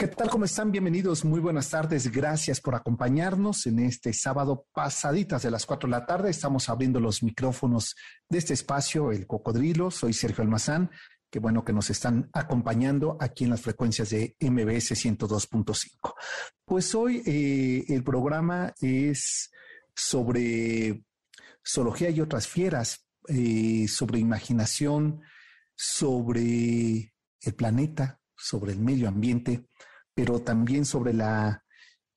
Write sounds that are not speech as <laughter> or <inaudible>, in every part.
¿Qué tal? ¿Cómo están? Bienvenidos. Muy buenas tardes. Gracias por acompañarnos en este sábado pasaditas de las 4 de la tarde. Estamos abriendo los micrófonos de este espacio, El Cocodrilo. Soy Sergio Almazán. Qué bueno que nos están acompañando aquí en las frecuencias de MBS 102.5. Pues hoy eh, el programa es sobre zoología y otras fieras, eh, sobre imaginación, sobre el planeta, sobre el medio ambiente pero también sobre la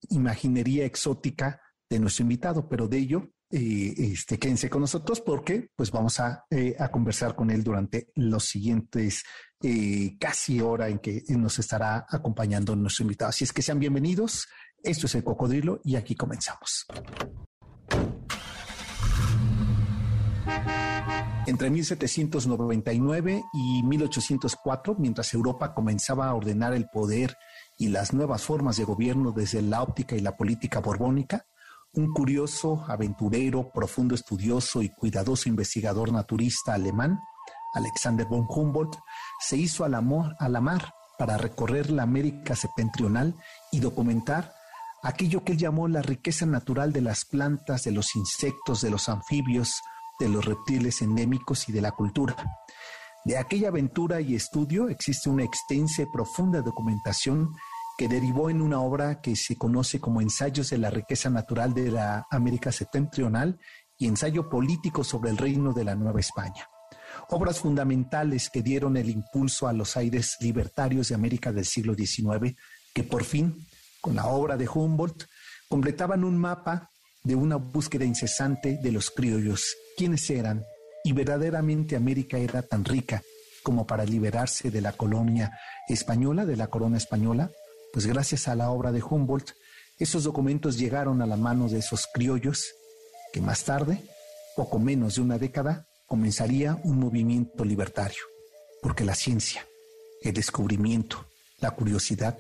imaginería exótica de nuestro invitado, pero de ello, eh, este, quédense con nosotros porque pues vamos a, eh, conversar con él durante los siguientes eh, casi hora en que nos estará acompañando nuestro invitado. Así es que sean bienvenidos. Esto es el cocodrilo y aquí comenzamos. Entre 1799 y 1804, mientras Europa comenzaba a ordenar el poder y las nuevas formas de gobierno desde la óptica y la política borbónica, un curioso, aventurero, profundo estudioso y cuidadoso investigador naturista alemán, Alexander von Humboldt, se hizo a la, mar para recorrer la América septentrional y documentar aquello que él llamó la riqueza natural de las plantas, de los insectos, de los anfibios, de los reptiles endémicos y de la cultura. De aquella aventura y estudio existe una extensa y profunda documentación que derivó en una obra que se conoce como Ensayos de la riqueza natural de la América septentrional y Ensayo político sobre el reino de la Nueva España. Obras fundamentales que dieron el impulso a los aires libertarios de América del siglo XIX, que por fin, con la obra de Humboldt, completaban un mapa de una búsqueda incesante de los criollos, quiénes eran, y verdaderamente América era tan rica como para liberarse de la colonia española, de la corona española, pues gracias a la obra de Humboldt, esos documentos llegaron a la mano de esos criollos que más tarde, poco menos de una década, comenzaría un movimiento libertario, porque la ciencia, el descubrimiento, la curiosidad,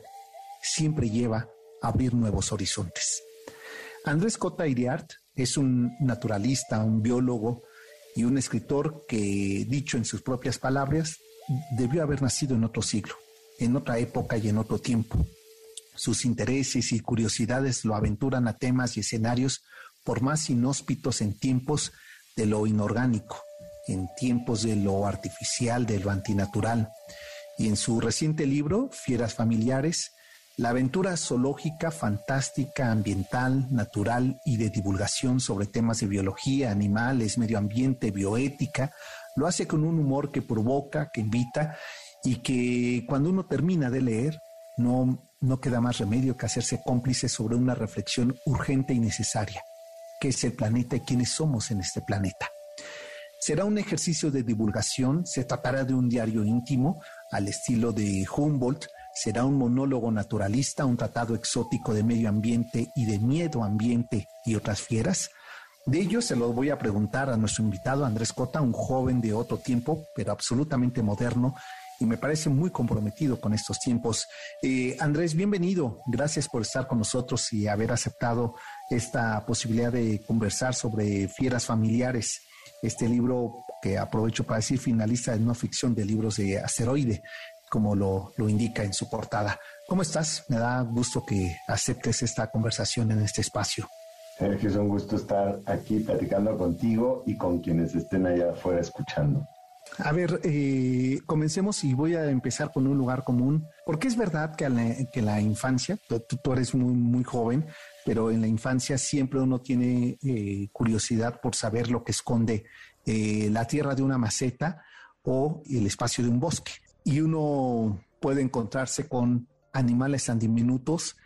siempre lleva a abrir nuevos horizontes. Andrés Cota Iriart es un naturalista, un biólogo y un escritor que, dicho en sus propias palabras, debió haber nacido en otro siglo, en otra época y en otro tiempo, sus intereses y curiosidades lo aventuran a temas y escenarios por más inhóspitos en tiempos de lo inorgánico, en tiempos de lo artificial, de lo antinatural. Y en su reciente libro, Fieras Familiares, la aventura zoológica, fantástica, ambiental, natural y de divulgación sobre temas de biología, animales, medio ambiente, bioética, lo hace con un humor que provoca, que invita y que cuando uno termina de leer, no no queda más remedio que hacerse cómplice sobre una reflexión urgente y necesaria. ¿Qué es el planeta y quiénes somos en este planeta? Será un ejercicio de divulgación, se tratará de un diario íntimo al estilo de Humboldt, será un monólogo naturalista, un tratado exótico de medio ambiente y de miedo ambiente y otras fieras. De ello se lo voy a preguntar a nuestro invitado Andrés Cota, un joven de otro tiempo, pero absolutamente moderno, y me parece muy comprometido con estos tiempos. Eh, Andrés, bienvenido. Gracias por estar con nosotros y haber aceptado esta posibilidad de conversar sobre fieras familiares. Este libro que aprovecho para decir finalista de no ficción de libros de asteroide, como lo, lo indica en su portada. ¿Cómo estás? Me da gusto que aceptes esta conversación en este espacio. Sergio, es un gusto estar aquí platicando contigo y con quienes estén allá afuera escuchando. A ver, eh, comencemos y voy a empezar con un lugar común, porque es verdad que, la, que la infancia, tú, eres muy, muy joven, pero en la infancia siempre uno tiene eh, curiosidad por saber lo que esconde eh, la tierra de una maceta o el espacio de un bosque. Y uno puede encontrarse con animales tan diminutos,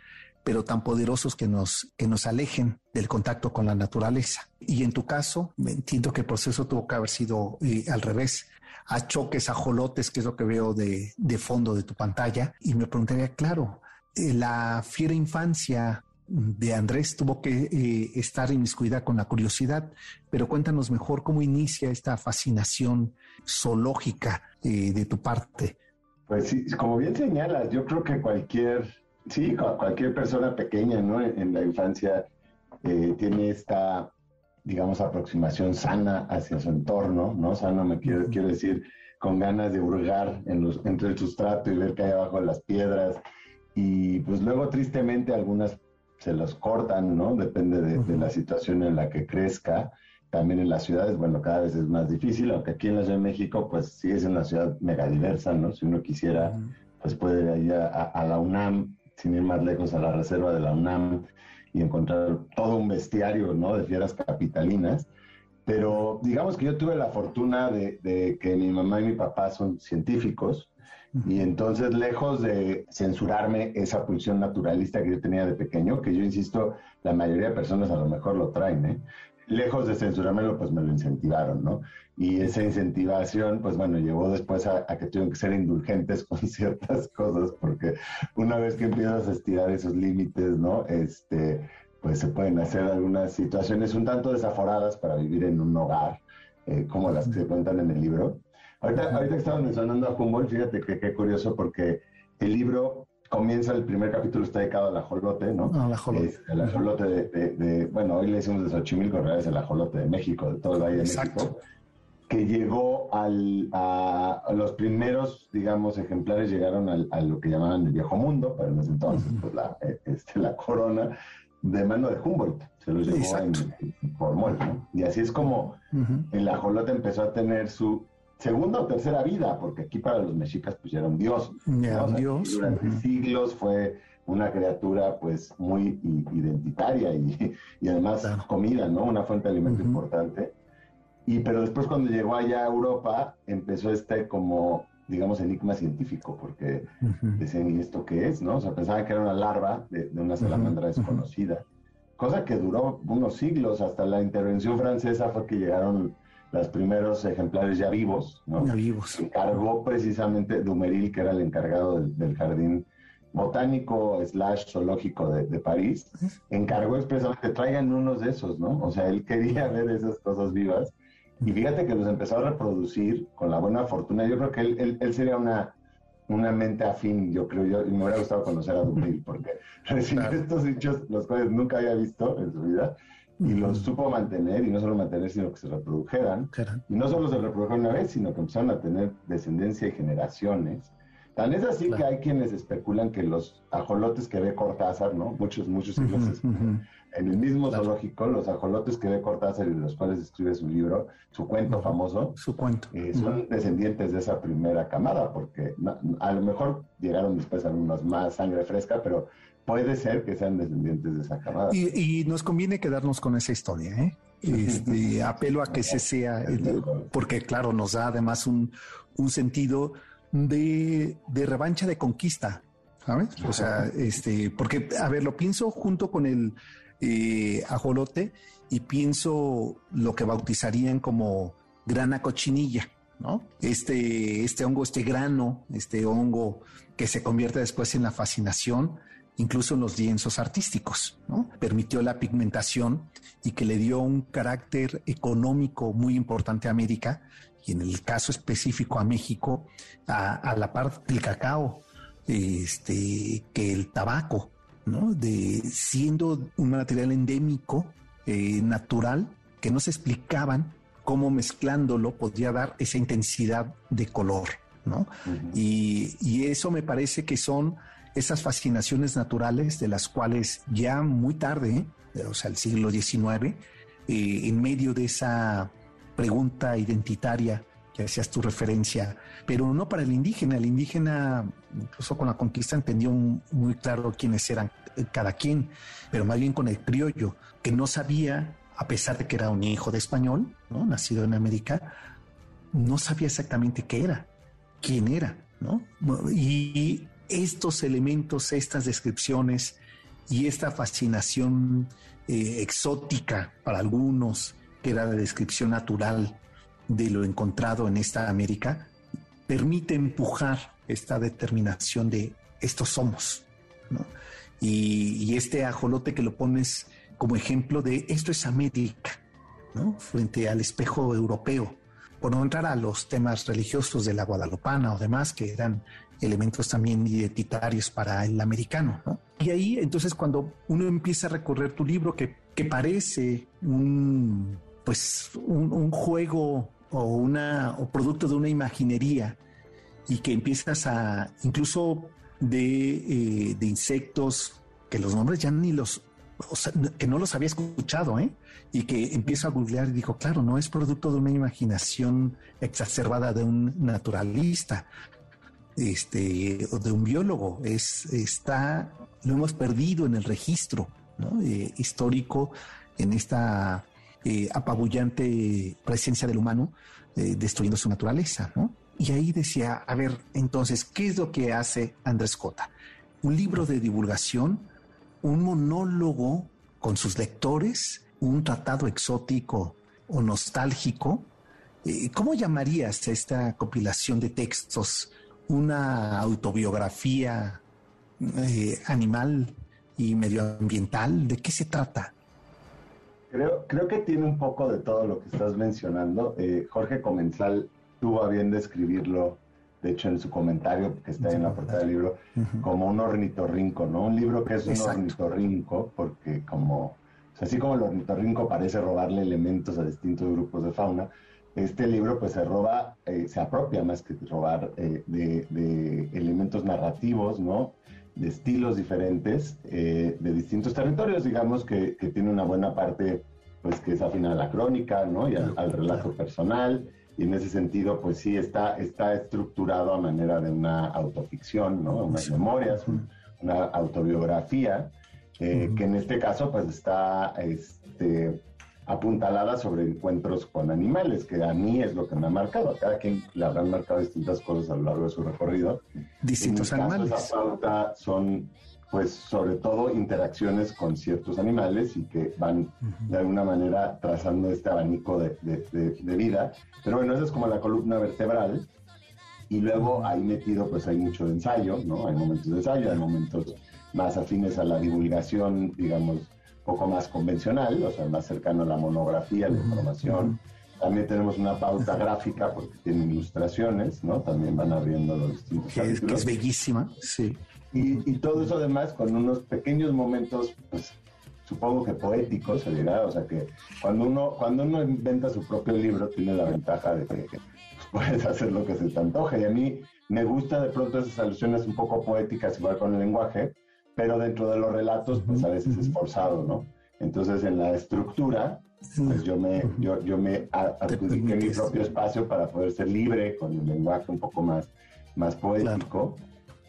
pero tan poderosos que nos, que nos alejen del contacto con la naturaleza. Y en tu caso, entiendo que el proceso tuvo que haber sido al revés a choques, a jolotes, que es lo que veo de, fondo de tu pantalla. Y me preguntaría, claro, eh, la fiera infancia de Andrés tuvo que eh, estar inmiscuida con la curiosidad, pero cuéntanos mejor cómo inicia esta fascinación zoológica eh, de tu parte. Pues sí, como bien señalas, yo creo que cualquier, sí, cualquier persona pequeña, ¿no? En, la infancia eh, tiene esta, digamos, aproximación sana hacia su entorno, ¿no? Sano me quiero, quiero decir, con ganas de hurgar en los, entre el sustrato y ver qué hay abajo de las piedras. Y pues luego, tristemente, algunas se los cortan, ¿no? Depende de, la situación en la que crezca. También en las ciudades, bueno, cada vez es más difícil, aunque aquí en la Ciudad de México, pues sí es una ciudad mega diversa, ¿no? Si uno quisiera, pues puede ir a, la UNAM, sin ir más lejos, a la reserva de la UNAM y encontrar todo un bestiario, ¿no? De fieras capitalinas. Pero digamos que yo tuve la fortuna de, de que mi mamá y mi papá son científicos, y entonces, lejos de censurarme esa pulsión naturalista que yo tenía de pequeño, que yo insisto, la mayoría de personas a lo mejor lo traen, ¿eh? lejos de censurármelo, pues me lo incentivaron, ¿no? Y esa incentivación, pues bueno, llevó después a, que tuvieron que ser indulgentes <laughs> con ciertas cosas, porque una vez que empiezas a estirar esos límites, ¿no? Este, pues se pueden hacer algunas situaciones un tanto desaforadas para vivir en un hogar, eh, como las que se cuentan en el libro. Ahorita, ahorita que mencionando a Humboldt, fíjate que qué curioso porque el libro comienza, el primer capítulo está dedicado al ajolote, ¿no? Ah, al ajolote. el ajolote de, bueno, hoy le decimos de Xochimilco, en es el ajolote de México, de todo el Valle de México, que llegó al, a, los primeros, digamos, ejemplares llegaron al, a lo que llamaban el viejo mundo, para ese entonces, pues la, eh, este, la corona de mano de Humboldt, se los llevó en, Formol, ¿no? Y así es como el ajolote empezó a tener su segunda o tercera vida, porque aquí para los mexicas pues ya era un dios. Ya un dios. Durante siglos fue una criatura pues muy identitaria y, y además comida, ¿no? Una fuente de alimento importante. Y pero después cuando llegó allá a Europa empezó este como digamos enigma científico porque decían ¿y esto qué es? ¿no? O sea, pensaban que era una larva de, de una salamandra desconocida. Cosa que duró unos siglos hasta la intervención francesa fue que llegaron los primeros ejemplares ya vivos, ¿no? Ya vivos. Encargó precisamente Dumeril, que era el encargado del, jardín botánico slash zoológico de, París, encargó expresamente, traigan unos de esos, ¿no? O sea, él quería ver esas cosas vivas. Y fíjate que los empezó a reproducir con la buena fortuna. Yo creo que él, él, sería una, una mente afín, yo creo, yo, y me hubiera gustado conocer a Dumeril, porque <laughs> recibir estos bichos, los cuales nunca había visto en su vida, y los supo mantener, y no solo mantener, sino que se reprodujeran. Y no solo se reprodujeron una vez, sino que empezaron a tener descendencia y generaciones. Tan es así que hay quienes especulan que los ajolotes que ve Cortázar, ¿no? Muchos, muchos siglos en el mismo zoológico, los ajolotes que ve Cortázar y de los cuales escribe su libro, su cuento famoso, su cuento, eh, son descendientes de esa primera camada, porque a lo mejor llegaron después algunos más sangre fresca, pero puede ser que sean descendientes de esa camada. Y, nos conviene quedarnos con esa historia, ¿eh? <laughs> Este, apelo a que se sea, <laughs> porque claro, nos da además un, sentido de, revancha de conquista, ¿sabes? O sea, este, porque, a ver, lo pienso junto con el eh, ajolote y pienso lo que bautizarían como grana cochinilla, ¿no? Este, este hongo, este grano, este hongo que se convierte después en la fascinación, incluso en los lienzos artísticos, ¿no? Permitió la pigmentación y que le dio un carácter económico muy importante a América y en el caso específico a México, a, la parte del cacao, este, que el tabaco, ¿no? De, siendo un material endémico, eh, natural, que no se explicaban cómo mezclándolo podría dar esa intensidad de color, ¿no? y, y, eso me parece que son esas fascinaciones naturales de las cuales ya muy tarde, o sea, el siglo XIX, eh, en medio de esa pregunta identitaria que hacías tu referencia, pero no para el indígena. El indígena, incluso con la conquista, entendió muy claro quiénes eran cada quien, pero más bien con el criollo, que no sabía, a pesar de que era un hijo de español, ¿no? nacido en América, no sabía exactamente qué era, quién era, ¿no? Y estos elementos, estas descripciones y esta fascinación eh, exótica para algunos, era la descripción natural de lo encontrado en esta América, permite empujar esta determinación de estos somos. Y, este ajolote que lo pones como ejemplo de esto es América, ¿no? Frente al espejo europeo, por no entrar a los temas religiosos de la guadalupana o demás, que eran elementos también identitarios para el americano, ¿no? Y ahí, entonces, cuando uno empieza a recorrer tu libro, que, que parece un, pues, un, juego o, una, o producto de una imaginería, y que empiezas a, incluso de, eh, de insectos, que los nombres ya ni los, que no los había escuchado, ¿eh? Y que empiezo a googlear y digo, claro, no es producto de una imaginación exacerbada de un naturalista, este, o de un biólogo, es, está, lo hemos perdido en el registro eh, histórico, en esta eh, apabullante presencia del humano, destruyendo su naturaleza, ¿no? Y ahí decía, a ver, entonces, ¿qué es lo que hace Andrés Cota? Un libro de divulgación, un monólogo con sus lectores, un tratado exótico o nostálgico. Eh, ¿Cómo llamarías esta compilación de textos? ¿Una autobiografía eh, animal y medioambiental? ¿De qué se trata? Creo, creo que tiene un poco de todo lo que estás mencionando. Eh, Jorge Comensal tuvo a bien describirlo, de hecho en su comentario que está en la portada del libro, como un ornitorrinco, ¿no? Un libro que es un ornitorrinco porque como, así como el ornitorrinco parece robarle elementos a distintos grupos de fauna, este libro pues se roba, eh, se apropia más que robar eh, de, elementos narrativos, ¿no? De estilos diferentes, eh, de distintos territorios, digamos, que, tiene una buena parte pues que es afina a la crónica, ¿no? Y al, relato personal, y en ese sentido, pues sí, está, está estructurado a manera de una autoficción, ¿no? Unas memorias, una autobiografía, eh, que en este caso, pues está este, apuntalada sobre encuentros con animales, que a mí es lo que me ha marcado. A cada quien le habrán marcado distintas cosas a lo largo de su recorrido. Distintos animales. esa pauta son pues sobre todo interacciones con ciertos animales y que van de alguna manera trazando este abanico de, de, vida. Pero bueno, esa es como la columna vertebral. Y luego ahí metido pues hay mucho de ensayo, ¿no? Hay momentos de ensayo, hay momentos más afines a la divulgación, digamos, poco más convencional, o sea, más cercano a la monografía, la información. También tenemos una pauta gráfica porque tienen ilustraciones, ¿no? También van abriendo los distintos que es, que es bellísima, sí. Y, todo eso además con unos pequeños momentos, pues supongo que poéticos, se dirá, o sea que cuando uno, cuando uno inventa su propio libro tiene la ventaja de que pues, puedes hacer lo que se te antoje. Y a mí me gusta de pronto esas alusiones un poco poéticas, igual con el lenguaje, pero dentro de los relatos, pues a veces es forzado, ¿no? Entonces en la estructura, pues yo me, yo, yo me adjudiqué mi propio espacio para poder ser libre con el lenguaje un poco más, más poético.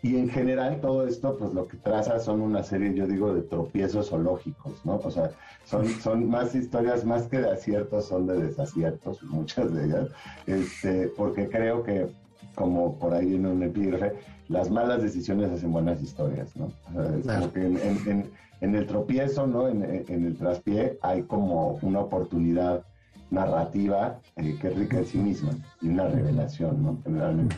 Y en general todo esto, pues lo que traza son una serie, yo digo, de tropiezos zoológicos, ¿no? O sea, son, son más historias, más que de aciertos, son de desaciertos, <laughs> muchas de ellas, este, porque creo que, como por ahí en un epígrafe, las malas decisiones hacen buenas historias, ¿no? O sea, es como que en, en, el tropiezo, ¿no? En, el traspié hay como una oportunidad narrativa eh, que es rica en sí misma y una revelación, ¿no? Generalmente.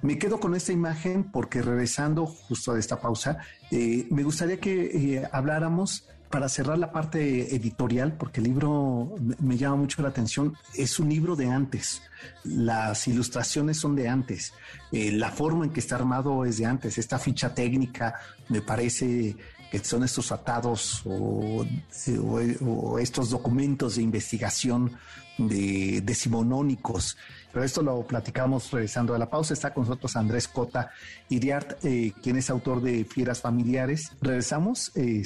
Me quedo con esta imagen porque regresando justo a esta pausa, eh, me gustaría que eh, habláramos para cerrar la parte editorial, porque el libro me llama mucho la atención, es un libro de antes, las ilustraciones son de antes, la forma en que está armado es de antes, esta ficha técnica me parece que son estos atados o, estos documentos de investigación de, decimonónicos. Pero esto lo platicamos regresando a la pausa. Está con nosotros Andrés Cota Iriart, eh, quien es autor de Fieras Familiares. Regresamos. Eh,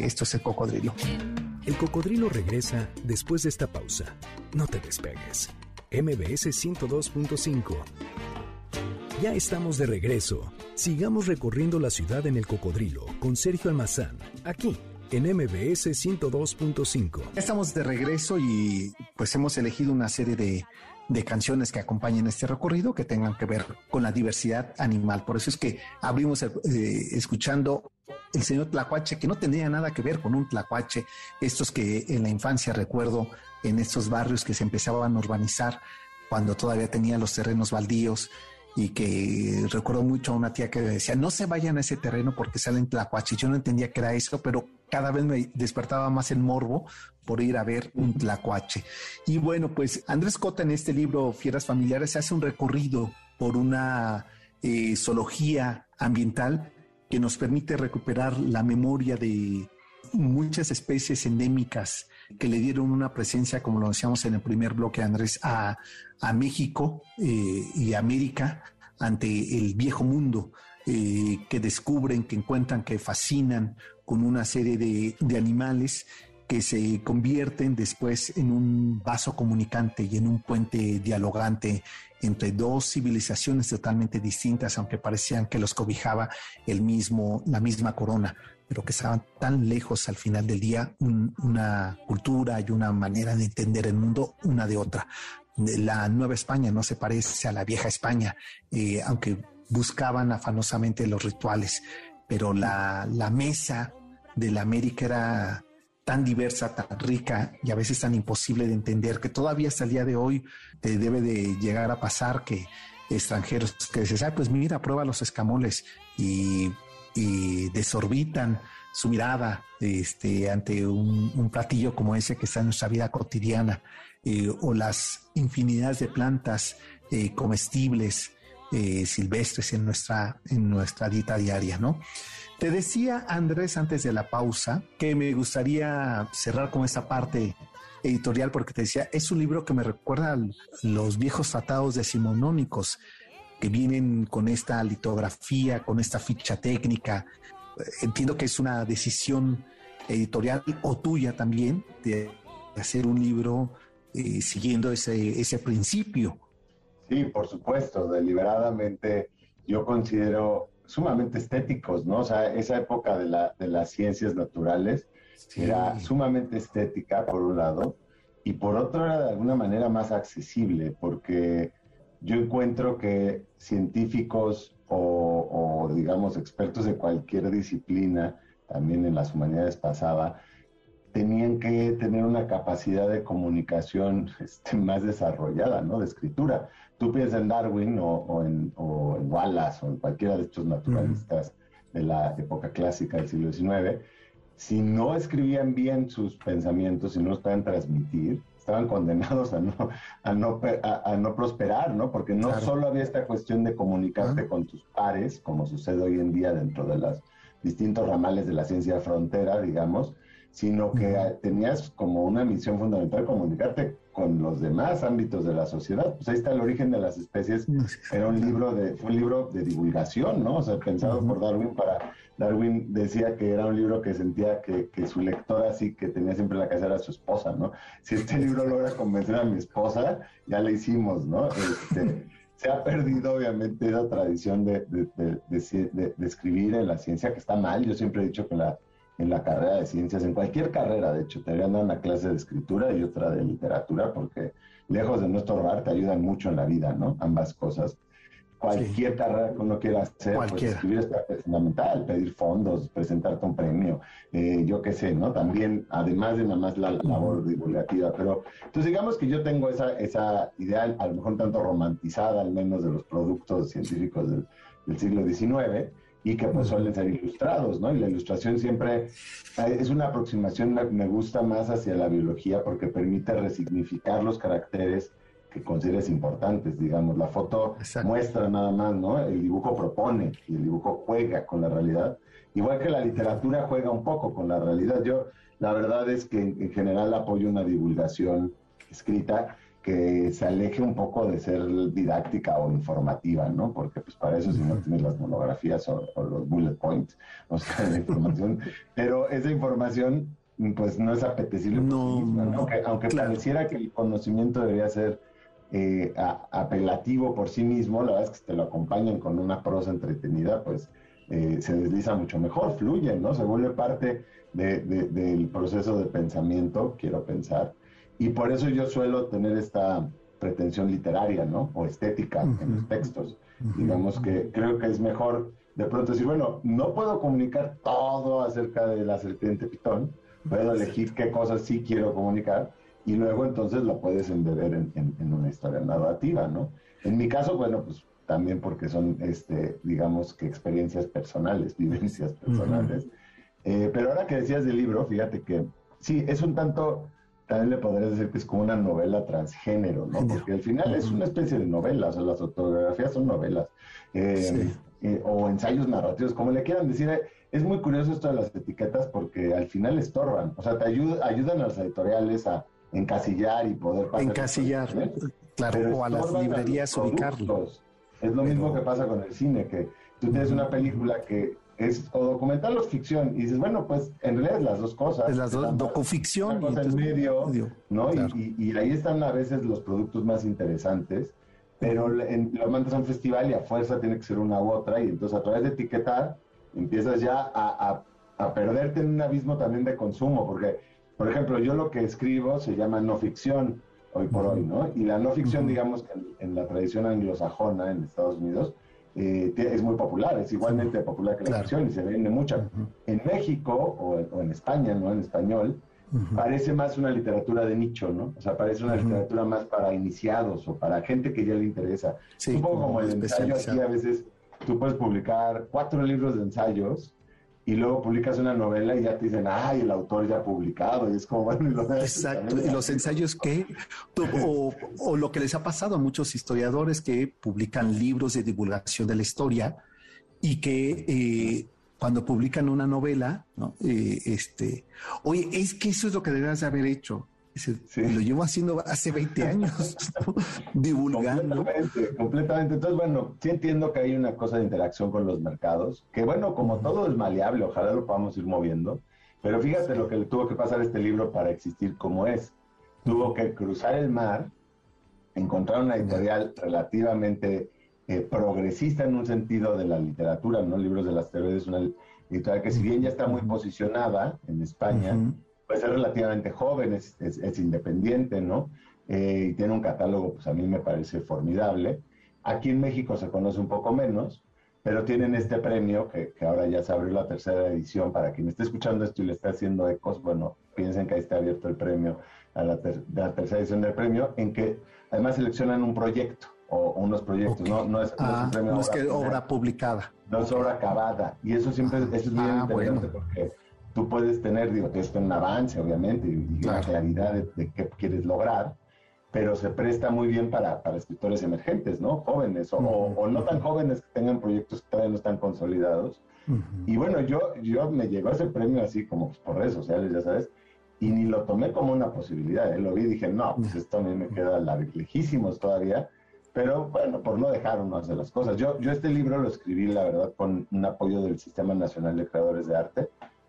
esto es el cocodrilo. El cocodrilo regresa después de esta pausa. No te despegues. MBS 102.5 ya estamos de regreso. Sigamos recorriendo la ciudad en el cocodrilo con Sergio Almazán, aquí en MBS 102.5. Estamos de regreso y pues hemos elegido una serie de, canciones que acompañen este recorrido que tengan que ver con la diversidad animal. Por eso es que abrimos eh, escuchando el señor Tlacuache, que no tendría nada que ver con un Tlacuache, estos que en la infancia recuerdo en estos barrios que se empezaban a urbanizar cuando todavía tenía los terrenos baldíos y que recuerdo mucho a una tía que decía, no se vayan a ese terreno porque salen tlacuaches. Yo no entendía que era eso, pero cada vez me despertaba más el morbo por ir a ver un tlacuache. Y bueno, pues Andrés Cota en este libro, Fieras Familiares, hace un recorrido por una eh, zoología ambiental que nos permite recuperar la memoria de muchas especies endémicas que le dieron una presencia, como lo decíamos en el primer bloque, Andrés, a, a México eh, y América ante el viejo mundo, eh, que descubren, que encuentran, que fascinan con una serie de, de animales que se convierten después en un vaso comunicante y en un puente dialogante entre dos civilizaciones totalmente distintas, aunque parecían que los cobijaba el mismo, la misma corona, pero que estaban tan lejos al final del día, una cultura y una manera de entender el mundo una de otra. La Nueva España no se parece a la vieja España, eh, aunque buscaban afanosamente los rituales, pero la, mesa de la América era tan diversa, tan rica y a veces tan imposible de entender que todavía hasta el día de hoy te debe de llegar a pasar que extranjeros que dices, ah, pues mira, prueba los escamoles y, desorbitan su mirada este, ante un, platillo como ese que está en nuestra vida cotidiana. Eh, o las infinidades de plantas eh, comestibles eh, silvestres en nuestra, en nuestra dieta diaria, ¿no? Te decía, Andrés, antes de la pausa, que me gustaría cerrar con esta parte editorial porque te decía, es un libro que me recuerda a los viejos tratados decimonónicos que vienen con esta litografía, con esta ficha técnica. Entiendo que es una decisión editorial o tuya también de hacer un libro eh, siguiendo ese, ese principio. Sí, por supuesto, deliberadamente yo considero sumamente estéticos, ¿no? O sea, esa época de, la, de las ciencias naturales era sumamente estética, por un lado, y por otro era de alguna manera más accesible, porque yo encuentro que científicos o, o digamos expertos de cualquier disciplina, también en las humanidades pasaba, tenían que tener una capacidad de comunicación <laughs> este, más desarrollada, ¿no? De escritura. Tú piensas en Darwin o, en, Wallace o en cualquiera de estos naturalistas de la época clásica del siglo XIX, si no escribían bien sus pensamientos, si no los podían transmitir, estaban condenados a no, a no, a, no prosperar, ¿no? Porque no solo había esta cuestión de comunicarte con tus pares, como sucede hoy en día dentro de los distintos ramales de la ciencia frontera, digamos, sino que tenías como una misión fundamental comunicarte con los demás ámbitos de la sociedad. Pues ahí está el origen de las especies. Era un libro de, fue un libro de divulgación, ¿no? O sea, pensado por Darwin para, Darwin decía que era un libro que sentía que, que su lectora así que tenía siempre en la casa era su esposa, ¿no? Si este libro logra convencer a mi esposa, ya le hicimos, ¿no? Este, <laughs> se ha perdido obviamente esa tradición de, de, de, de, escribir en la ciencia, que está mal. Yo siempre he dicho que la en la carrera de ciencias, en cualquier carrera, de hecho, te dar una clase de escritura y otra de literatura, porque lejos de no estorbar, te ayudan mucho en la vida, ¿no? Ambas cosas. Cualquier carrera que uno quiera hacer, pues escribir es fundamental, pedir fondos, presentarte un premio, eh, yo qué sé, ¿no? También, además de nada más la labor divulgativa, pero entonces digamos que yo tengo esa, esa idea, a lo mejor tanto romantizada, al menos de los productos científicos del, del siglo XIX, y que pues suelen ser ilustrados, ¿no? Y la ilustración siempre eh, es una aproximación, me gusta más hacia la biología porque permite resignificar los caracteres que consideres importantes, digamos. La foto muestra nada más, ¿no? El dibujo propone y el dibujo juega con la realidad. Igual que la literatura juega un poco con la realidad. Yo, la verdad es que en general apoyo una divulgación escrita que se aleje un poco de ser didáctica o informativa, ¿no? Porque pues para eso si no tienes las monografías o, los bullet points, o sea, la información, <laughs> pero esa información pues no es apetecible no, aunque, pareciera que el conocimiento debería ser eh, apelativo por sí mismo, la verdad es que si te lo acompañan con una prosa entretenida, pues eh, se desliza mucho mejor, fluye, ¿no? Se vuelve parte del proceso de pensamiento, quiero pensar, y por eso yo suelo tener esta pretensión literaria, ¿no? O estética en los textos. Digamos que creo que es mejor de pronto decir, bueno, no puedo comunicar todo acerca de la serpiente pitón, puedo elegir qué cosas sí quiero comunicar y luego entonces la puedes embeber en, una historia narrativa, ¿no? En mi caso, bueno, pues también porque son, este, digamos que experiencias personales, <laughs> vivencias personales. Eh, pero ahora que decías del libro, fíjate que sí, es un tanto, también le podrías decir que es como una novela transgénero, ¿no? Porque al final es una especie de novela, o sea, las autobiografías son novelas, eh, eh, o ensayos narrativos, como le quieran decir. Es muy curioso esto de las etiquetas porque al final estorban, o sea, te ayudan a las editoriales a encasillar y poder pasar. Encasillar, claro, o a las librerías ubicarlos. Es lo mismo que pasa con el cine, que tú tienes una película que es o documental o ficción, y dices, bueno, pues en realidad es las dos cosas. Es las dos, docuficción. y en medio, ¿no? Y, ahí están a veces los productos más interesantes, pero lo mandas a un festival y a fuerza tiene que ser una u otra, y entonces a través de etiquetar empiezas ya a, a perderte en un abismo también de consumo, porque, por ejemplo, yo lo que escribo se llama no ficción, hoy por hoy, ¿no? Y la no ficción, digamos, en, la tradición anglosajona en Estados Unidos, eh, es muy popular, es igualmente popular que la ficción y se vende mucha. En México o, en España, ¿no? En español, parece más una literatura de nicho, ¿no? O sea, parece una literatura más para iniciados o para gente que ya le interesa. un poco como el ensayo, aquí a veces tú puedes publicar cuatro libros de ensayos y luego publicas una novela y ya te dicen, ay, el autor ya ha publicado, y es como, bueno, y los Exacto, y los ensayos que, <laughs> o, o, lo que les ha pasado a muchos historiadores que publican libros de divulgación de la historia y que eh, cuando publican una novela, ¿no? Eh, este, oye, es que eso es lo que debes de haber hecho. Lo llevo haciendo hace 20 años, <laughs> divulgando. Completamente, completamente. Entonces, bueno, sí entiendo que hay una cosa de interacción con los mercados, que bueno, como todo es maleable, ojalá lo podamos ir moviendo, pero fíjate lo que le tuvo que pasar a este libro para existir como es. Tuvo que cruzar el mar, encontrar una editorial relativamente eh, progresista en un sentido de la literatura, ¿no? Libros de las es una editorial que si bien ya está muy posicionada en España, puede ser relativamente joven, es, es, independiente, ¿no? Eh, y tiene un catálogo, pues a mí me parece formidable. Aquí en México se conoce un poco menos, pero tienen este premio que, que, ahora ya se abrió la tercera edición. Para quien esté escuchando esto y le está haciendo ecos, bueno, piensen que ahí está abierto el premio, a la, la tercera edición del premio, en que además seleccionan un proyecto o unos proyectos, no, no, es, no, es, un ah, premio no es que obra publicada. No es obra acabada. Y eso siempre eso es bien ah, interesante porque tú puedes tener, digo, que esto un avance, obviamente, y, la claridad de, qué quieres lograr, pero se presta muy bien para, para escritores emergentes, ¿no? Jóvenes, o, o, no tan jóvenes que tengan proyectos que todavía no están consolidados. Y bueno, yo, yo me llegó ese premio así como por redes sociales, ya sabes, y ni lo tomé como una posibilidad, ¿eh? lo vi y dije, no, pues esto a mí me queda lejísimos todavía, pero bueno, por no dejar unas de las cosas. Yo, yo este libro lo escribí, la verdad, con un apoyo del Sistema Nacional de Creadores de Arte,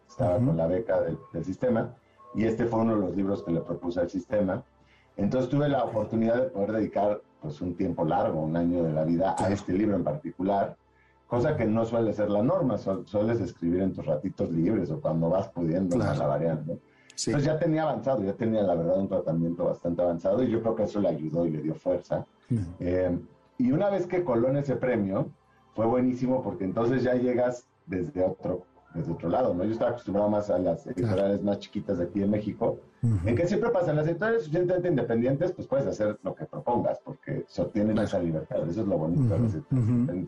estaba con la beca del, sistema, y este fue uno de los libros que le propuse al sistema. Entonces tuve la oportunidad de poder dedicar pues un tiempo largo, un año de la vida, a este libro en particular, cosa que no suele ser la norma, sueles escribir en tus ratitos libres o cuando vas pudiendo claro. la variante. Entonces ya tenía avanzado, ya tenía la verdad un tratamiento bastante avanzado y yo creo que eso le ayudó y le dio fuerza. Eh, y una vez que coló ese premio, fue buenísimo porque entonces ya llegas desde otro desde otro lado, ¿no? Yo estaba acostumbrado más a las editoriales más chiquitas de aquí en México, en que siempre pasan las editoriales suficientemente independientes, pues puedes hacer lo que propongas, porque tienen esa libertad, eso es lo bonito de las editoriales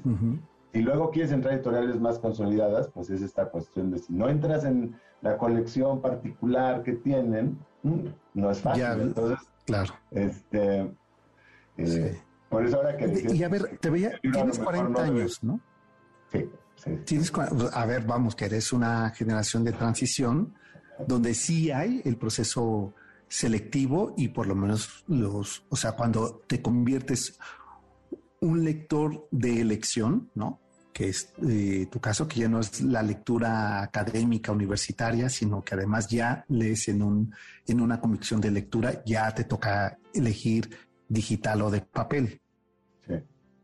Y luego quieres entrar a editoriales más consolidadas, pues es esta cuestión de si no entras en la colección particular que tienen, mm, no es fácil. Entonces, claro. Este, eh, Por eso ahora que... y a ver, te veía, tienes 40 años, ¿no? Sí. Tienes, a ver, vamos, que eres una generación de transición donde sí hay el proceso selectivo y por lo menos los, o sea, cuando te conviertes un lector de elección, ¿no? Que es eh, tu caso, que ya no es la lectura académica universitaria, sino que además ya lees en, un, en una convicción de lectura, ya te toca elegir digital o de papel. Sí.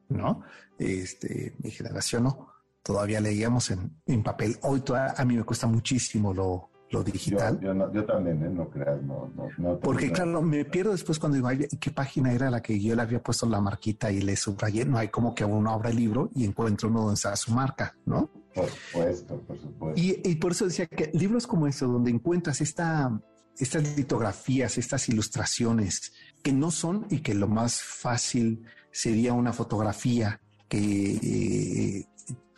¿No? Este, mi generación no todavía leíamos en, papel. Hoy a mí me cuesta muchísimo lo, digital. Yo, también, ¿eh? no creas, no, no, Porque claro, me pierdo después cuando digo, Ay, ¿qué página era la que yo le había puesto la marquita y le subrayé? No hay como que uno abra el libro y encuentra uno donde está su marca, ¿no? Por supuesto, por supuesto. Y, por eso decía que libros como estos, donde encuentras esta, estas litografías, estas ilustraciones, que no son y que lo más fácil sería una fotografía que,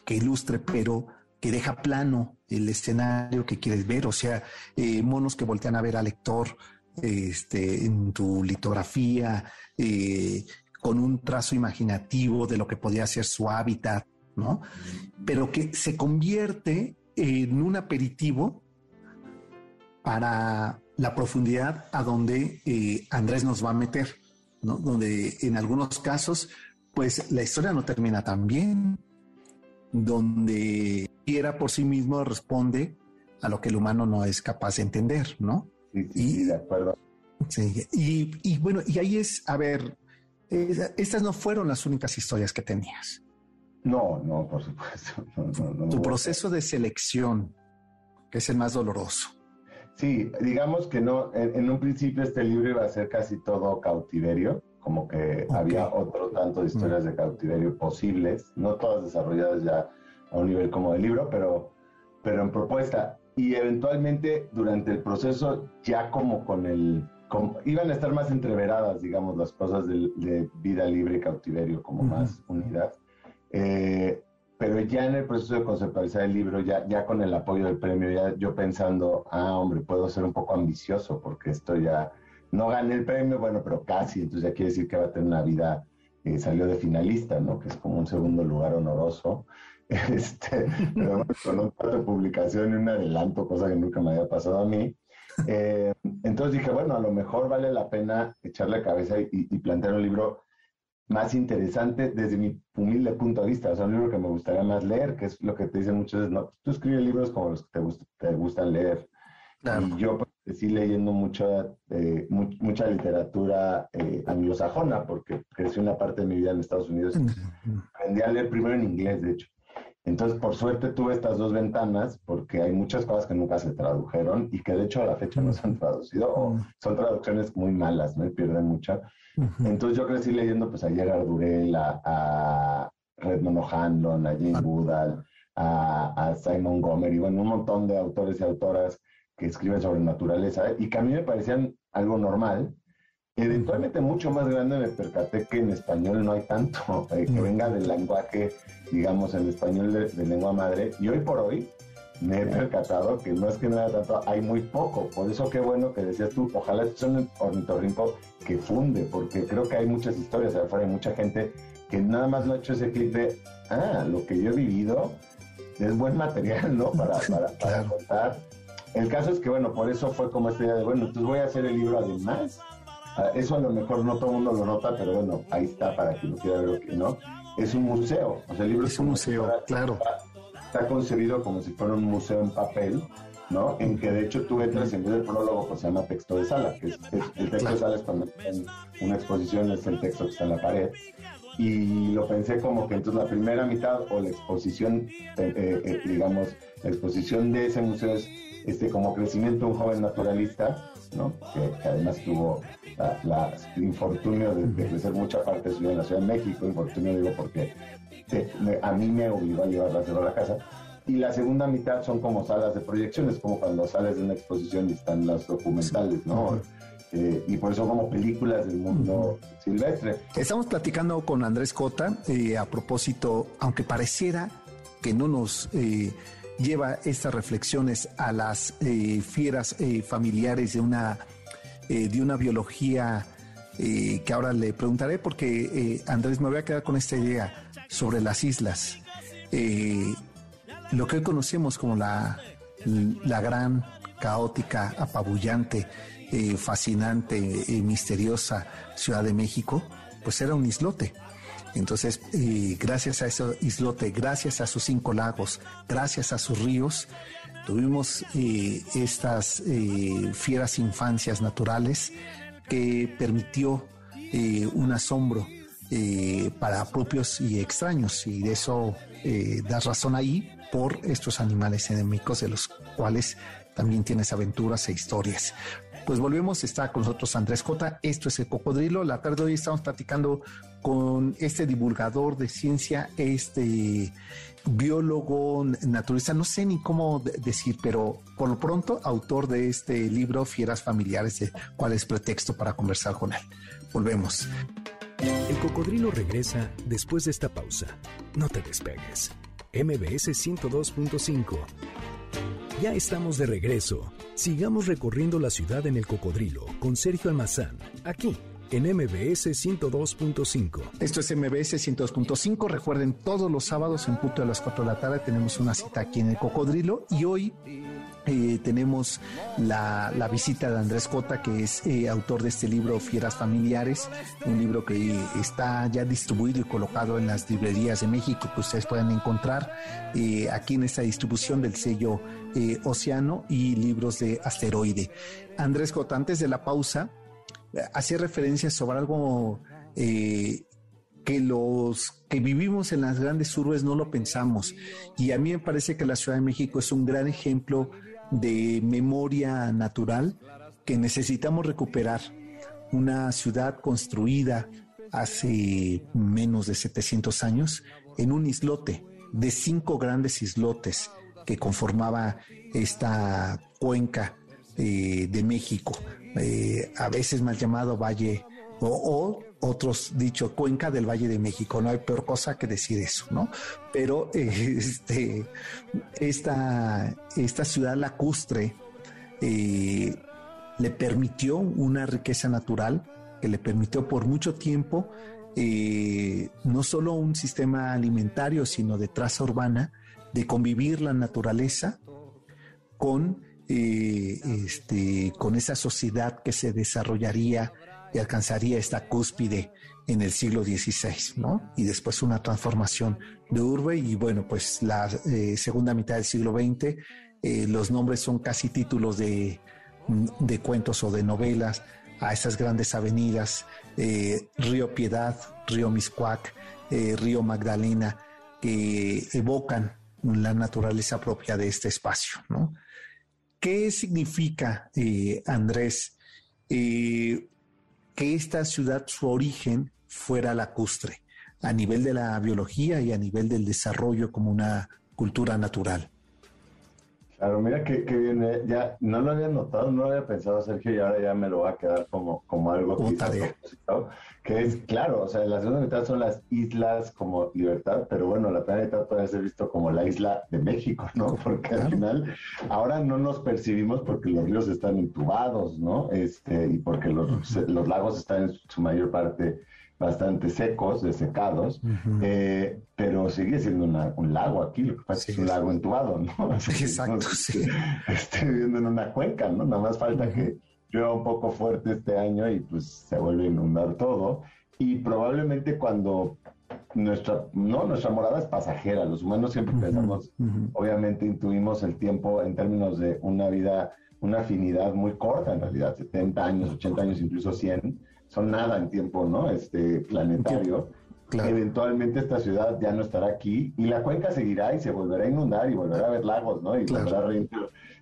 que ilustre, pero que deja plano el escenario que quieres ver, o sea, eh, monos que voltean a ver al lector este, en tu litografía, eh, con un trazo imaginativo de lo que podría ser su hábitat, ¿no? Pero que se convierte en un aperitivo para la profundidad a donde eh, Andrés nos va a meter, ¿no? Donde en algunos casos, pues la historia no termina tan bien, donde quiera por sí mismo responde a lo que el humano no es capaz de entender, ¿no? Sí, sí, de acuerdo. Sí, y, bueno, y ahí es, a ver, estas no fueron las únicas historias que tenías. No, no, por supuesto. <laughs> tu proceso de selección, que es el más doloroso. Sí, digamos que no, en, un principio este libro iba a ser casi todo cautiverio, como que había otro tanto de historias de cautiverio posibles, no todas desarrolladas ya a un nivel como de libro, pero, pero en propuesta. Y eventualmente durante el proceso, ya como con el, iban a estar más entreveradas, digamos, las cosas de, vida libre y cautiverio, como más unidad. Eh, pero ya en el proceso de conceptualizar el libro, ya, ya con el apoyo del premio, ya yo pensando, ah, hombre, puedo ser un poco ambicioso porque esto ya, no gané el premio, bueno, pero casi, entonces ya quiere decir que va a tener una vida, eh, salió de finalista, ¿no? Que es como un segundo lugar honoroso. <laughs> Este, pero con un de publicación y un adelanto, cosa que nunca me había pasado a mí. Eh, entonces dije, bueno, a lo mejor vale la pena echarle cabeza y, plantear un libro más interesante desde mi humilde punto de vista, o sea, un libro que me gustaría más leer, que es lo que te dicen muchas veces, no, tú escribes libros como los que te, te gustan leer. Y yo pues, sí leyendo mucha, eh, mucha literatura eh, anglosajona, porque crecí una parte de mi vida en Estados Unidos. Aprendí a leer primero en inglés, de hecho. Entonces, por suerte tuve estas dos ventanas porque hay muchas cosas que nunca se tradujeron y que de hecho a la fecha no se han traducido o son traducciones muy malas, ¿no? Y pierden mucha. Entonces yo crecí leyendo pues a Gerard Durell, a, a Redmond O'Hanlon, a Jane Goodall, a, a, Simon Gomer bueno, un montón de autores y autoras que escriben sobre naturaleza y que a mí me parecían algo normal Eventualmente mucho más grande me percaté que en español no hay tanto, <laughs> eh, que venga del lenguaje, digamos, en español de, lengua madre. Y hoy por hoy me he percatado que no es que no haya tanto, hay muy poco. Por eso qué bueno que decías tú, ojalá sea un ornitorrinco que funde, porque creo que hay muchas historias afuera, hay mucha gente que nada más lo ha hecho ese clip de, ah, lo que yo he vivido es buen material, ¿no? Para, <laughs> para, contar. El caso es que, bueno, por eso fue como esta idea de, bueno, entonces voy a hacer el libro además Ah, eso a lo mejor no todo el mundo lo nota, pero bueno, ahí está para quien lo quiera ver o que no. Es un museo, o sea, el libro es, un museo, claro. Está, concebido como si fuera un museo en papel, ¿no? En que de hecho tú entras en vez del prólogo, pues se llama texto de sala, que es, el texto de sala es cuando en una exposición es el texto que está en la pared. Y lo pensé como que entonces la primera mitad o la exposición, eh, eh, eh, digamos, la exposición de ese museo es este, como crecimiento un joven naturalista, ¿no? que, además tuvo la, infortunio de, crecer mucha parte de su vida en la Ciudad de México, infortunio digo porque a mí me obligó a llevarla a la casa. Y la segunda mitad son como salas de proyecciones, como cuando sales de una exposición y están las documentales, ¿no? Eh, y por eso como películas del mundo silvestre. Estamos platicando con Andrés Cota eh, a propósito, aunque pareciera que no nos eh, lleva estas reflexiones a las fieras familiares de una eh, de una biología eh, que ahora le preguntaré porque eh, Andrés me voy a quedar con esta idea sobre las islas. lo que hoy conocemos como la, la gran, caótica, apabullante, fascinante, misteriosa Ciudad de México, pues era un islote. Entonces, gracias a ese islote, gracias a sus cinco lagos, gracias a sus ríos, Tuvimos eh, estas eh, fieras infancias naturales que permitió eh, un asombro para propios y extraños y de eso da razón ahí por estos animales endémicos de los cuales también tienes aventuras e historias. Pues volvemos, está con nosotros Andrés Cota, esto es el cocodrilo, la tarde de hoy estamos platicando con este divulgador de ciencia, este biólogo, naturalista, no sé ni cómo decir, pero por lo pronto autor de este libro, Fieras Familiares, cuál es pretexto para conversar con él. Volvemos. El cocodrilo regresa después de esta pausa. No te despegues. MBS 102.5. Ya estamos de regreso. Sigamos recorriendo la ciudad en el cocodrilo con Sergio Almazán, aquí en MBS 102.5. Esto es MBS 102.5. Recuerden, todos los sábados en punto de las 4 de la tarde tenemos una cita aquí en el Cocodrilo y hoy eh, tenemos la, visita de Andrés Cota, que es eh, autor de este libro Fieras Familiares, un libro que está ya distribuido y colocado en las librerías de México que ustedes pueden encontrar eh, aquí en esta distribución del sello Océano y libros de Asteroide. Andrés Cota, antes de la pausa, hacía referencia sobre algo que los que vivimos en las grandes urbes no lo pensamos. Y a mí me parece que la Ciudad de México es un gran ejemplo de memoria natural que necesitamos recuperar. Una ciudad construida hace menos de 700 años en un islote de cinco grandes islotes que conformaba esta cuenca eh, de México. Eh, a veces mal llamado Valle o, otros dicho Cuenca del Valle de México. No hay peor cosa que decir eso, ¿no? Pero <laughs> este, esta, esta ciudad lacustre eh, le permitió una riqueza natural que le permitió por mucho tiempo eh, no solo un sistema alimentario, sino de traza urbana, de convivir la naturaleza con eh, este, con esa sociedad que se desarrollaría y alcanzaría esta cúspide en el siglo XVI, ¿no? Y después una transformación de urbe y bueno, pues la eh, segunda mitad del siglo XX, eh, los nombres son casi títulos de, de, cuentos o de novelas a esas grandes avenidas, Río Piedad, Río Miscuac, Río Magdalena, que evocan la naturaleza propia de este espacio, ¿no? ¿Qué significa, eh, Andrés, eh, que esta ciudad, su origen, fuera lacustre, a nivel de la biología y a nivel del desarrollo como una cultura natural? Claro, mira que, viene, eh, ya no lo había notado, no lo había pensado, Sergio, y ahora ya me lo va a quedar como, como algo que, es claro, o sea, la segunda mitad son las islas como libertad, pero bueno, la primera mitad puede ser visto como la isla de México, ¿no? <laughs> Porque al final, ahora no nos percibimos porque los ríos están entubados, ¿no? Este, y porque los, los lagos están en su mayor parte bastante secos, desecados, eh, pero sigue siendo un lago aquí, lo que pasa es un lago entubado, ¿no? <laughs> Exacto, sí. <laughs> Estoy viviendo en una cuenca, ¿no? Nada más falta que llueva un poco fuerte este año y pues se vuelve a inundar todo. Y probablemente cuando nuestra, no, nuestra morada es pasajera, los humanos siempre pensamos, obviamente intuimos el tiempo en términos de una vida, una afinidad muy corta en realidad, 70 años, 80 años, incluso 100 son nada en tiempo, ¿no? Este planetario. Eventualmente esta ciudad ya no estará aquí y la cuenca seguirá y se volverá a inundar y volverá a haber lagos, ¿no? Y volverá a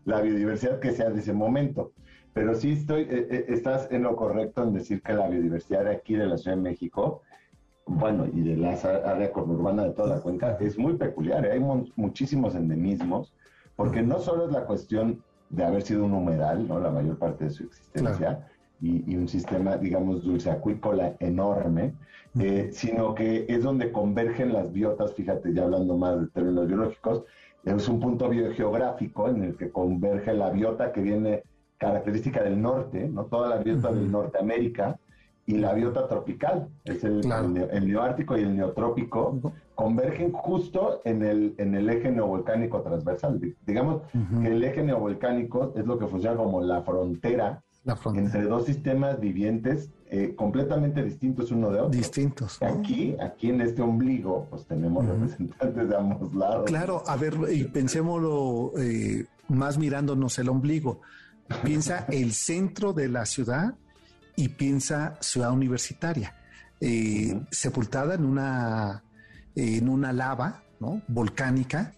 la biodiversidad que sea de ese momento. Pero sí estoy, eh, eh, estás en lo correcto en decir que la biodiversidad de aquí de la Ciudad de México, bueno, y de la área conurbana de toda la cuenca, es muy peculiar. ¿eh? Hay muchísimos endemismos, porque no solo es la cuestión de haber sido un humedal, ¿no? La mayor parte de su existencia, y, un sistema, digamos, dulce acuícola enorme, eh, sino que es donde convergen las biotas, fíjate, ya hablando más de términos biológicos, es un punto biogeográfico en el que converge la biota que viene característica del norte, no toda la biota del Norteamérica, y la biota tropical, es el, el, neoártico y el neotrópico, convergen justo en el, en el eje neovolcánico transversal. Digamos que el eje neovolcánico es lo que funciona como la frontera entre dos sistemas vivientes eh, completamente distintos uno de otro. Distintos. Aquí, aquí en este ombligo, pues tenemos representantes de ambos lados. Claro, a ver, y pensémoslo eh, más mirándonos el ombligo. Piensa el centro de la ciudad y piensa ciudad universitaria, eh, sepultada en una, en una lava ¿no? volcánica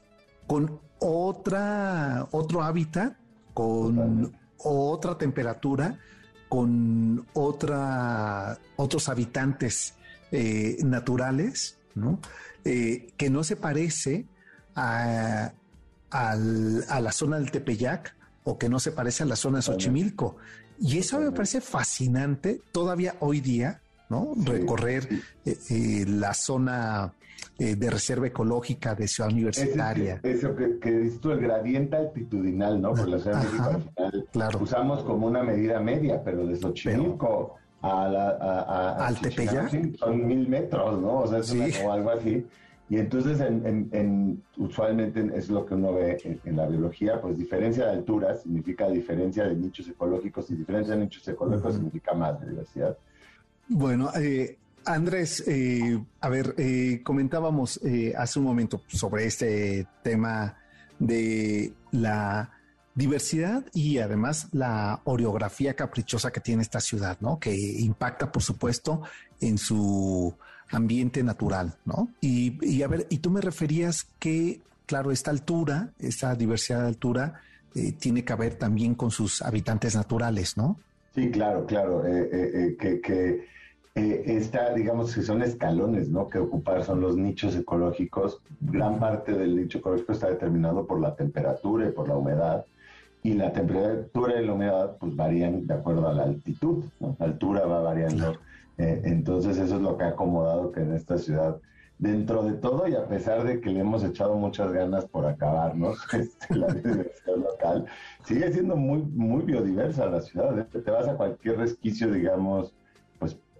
con otra, otro hábitat, con otra temperatura con otra, otros habitantes eh, naturales, ¿no? Eh, que no se parece a, la zona del Tepeyac o que no se parece a la zona de Xochimilco. Y eso me parece fascinante todavía hoy día ¿no? Recorrer eh, eh, la zona eh, de reserva ecológica de Ciudad Universitaria. Eso que, que, dices tú, el gradiente altitudinal, ¿no? Por la Ciudad de claro. usamos como una medida media, pero de Xochimilco a, la, a, al Tepeyac son mil metros, ¿no? O sea, es o algo así. Y entonces, en, usualmente es lo que uno ve en, la biología, pues diferencia de altura significa diferencia de nichos ecológicos y diferencia de nichos ecológicos significa más diversidad. Bueno, eh, Andrés, eh, a ver, eh, comentábamos hace un momento sobre este tema de la diversidad y además la oreografía caprichosa que tiene esta ciudad, ¿no? Que impacta, por supuesto, en su ambiente natural, ¿no? Y, a ver, y tú me referías que, claro, esta altura, esta diversidad de altura, eh, tiene que ver también con sus habitantes naturales, ¿no? Sí, claro, claro, eh, eh, que, que está, digamos que son escalones, ¿no? Que ocupar son los nichos ecológicos. Gran parte del nicho ecológico está determinado por la temperatura y por la humedad y la temperatura y la humedad pues varían de acuerdo a la altitud, ¿no? La altura va variando. Eh, entonces eso es lo que ha acomodado que en esta ciudad, dentro de todo y a pesar de que le hemos echado muchas ganas por acabarnos, <laughs> este, la diversidad local, sigue siendo muy, muy biodiversa la ciudad. ¿eh? Te vas a cualquier resquicio, digamos,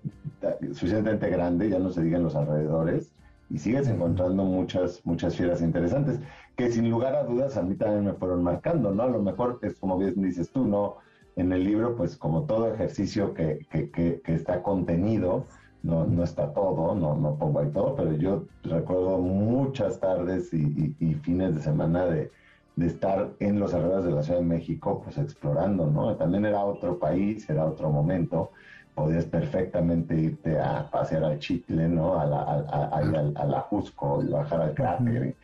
<laughs> suficientemente grande, ya no se digan los alrededores, y sigues encontrando muchas, muchas fieras interesantes que sin lugar a dudas a mí también me fueron marcando, ¿no? A lo mejor es como bien dices tú, ¿no? En el libro, pues como todo ejercicio que, que, que, está contenido, no, no está todo, no, no pongo ahí todo, pero yo recuerdo muchas tardes y, y, fines de semana de, de, estar en los alrededores de la Ciudad de México, pues explorando, ¿no? También era otro país, era otro momento, podías perfectamente irte a pasear al Chitle, ¿no? A la, a, a, la Jusco y bajar al cráter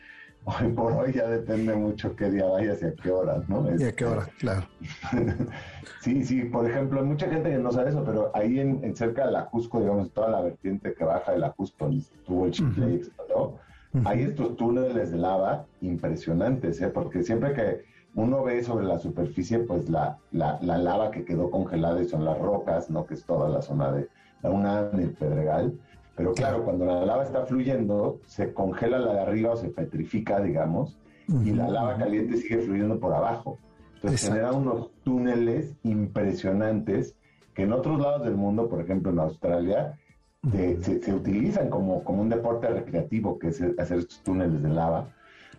hoy por hoy ya depende mucho qué día vayas y a qué horas, ¿no? Y a qué hora, claro. <laughs> sí, sí, por ejemplo, hay mucha gente que no sabe eso, pero ahí en, cerca de la Cusco, digamos, toda la vertiente que baja de la donde estuvo el Chicle y explotó, hay estos túneles de lava impresionantes, ¿eh? Porque siempre que uno ve sobre la superficie, pues la, la, la lava que quedó congelada y son las rocas, ¿no? Que es toda la zona de la UNAM el Pedregal pero claro, cuando la lava está fluyendo, se congela la de arriba o se petrifica, digamos, y la lava caliente sigue fluyendo por abajo. Entonces genera unos túneles impresionantes que en otros lados del mundo, por ejemplo en Australia, se, utilizan como, como un deporte recreativo, que es hacer estos túneles de lava.